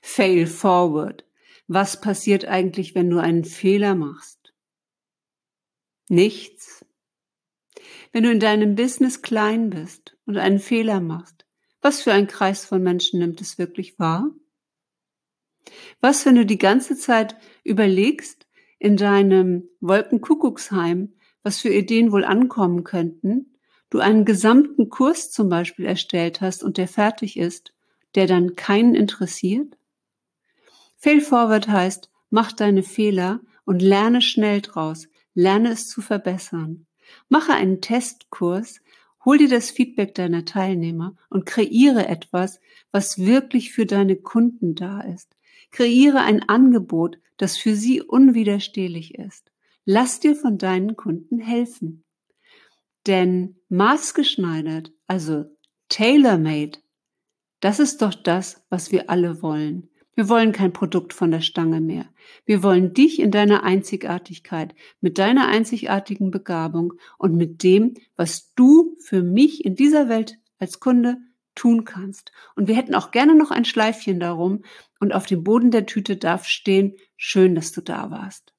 Fail forward. Was passiert eigentlich, wenn du einen Fehler machst? Nichts. Wenn du in deinem Business klein bist und einen Fehler machst, was für ein Kreis von Menschen nimmt es wirklich wahr? Was, wenn du die ganze Zeit überlegst in deinem Wolkenkuckucksheim, was für Ideen wohl ankommen könnten, du einen gesamten Kurs zum Beispiel erstellt hast und der fertig ist, der dann keinen interessiert? Fail forward heißt, mach deine Fehler und lerne schnell draus, lerne es zu verbessern. Mache einen Testkurs, hol dir das Feedback deiner Teilnehmer und kreiere etwas, was wirklich für deine Kunden da ist. Kreiere ein Angebot, das für sie unwiderstehlich ist. Lass dir von deinen Kunden helfen. Denn maßgeschneidert, also tailor-made, das ist doch das, was wir alle wollen. Wir wollen kein Produkt von der Stange mehr. Wir wollen dich in deiner Einzigartigkeit, mit deiner einzigartigen Begabung und mit dem, was du für mich in dieser Welt als Kunde tun kannst. Und wir hätten auch gerne noch ein Schleifchen darum und auf dem Boden der Tüte darf stehen, schön, dass du da warst.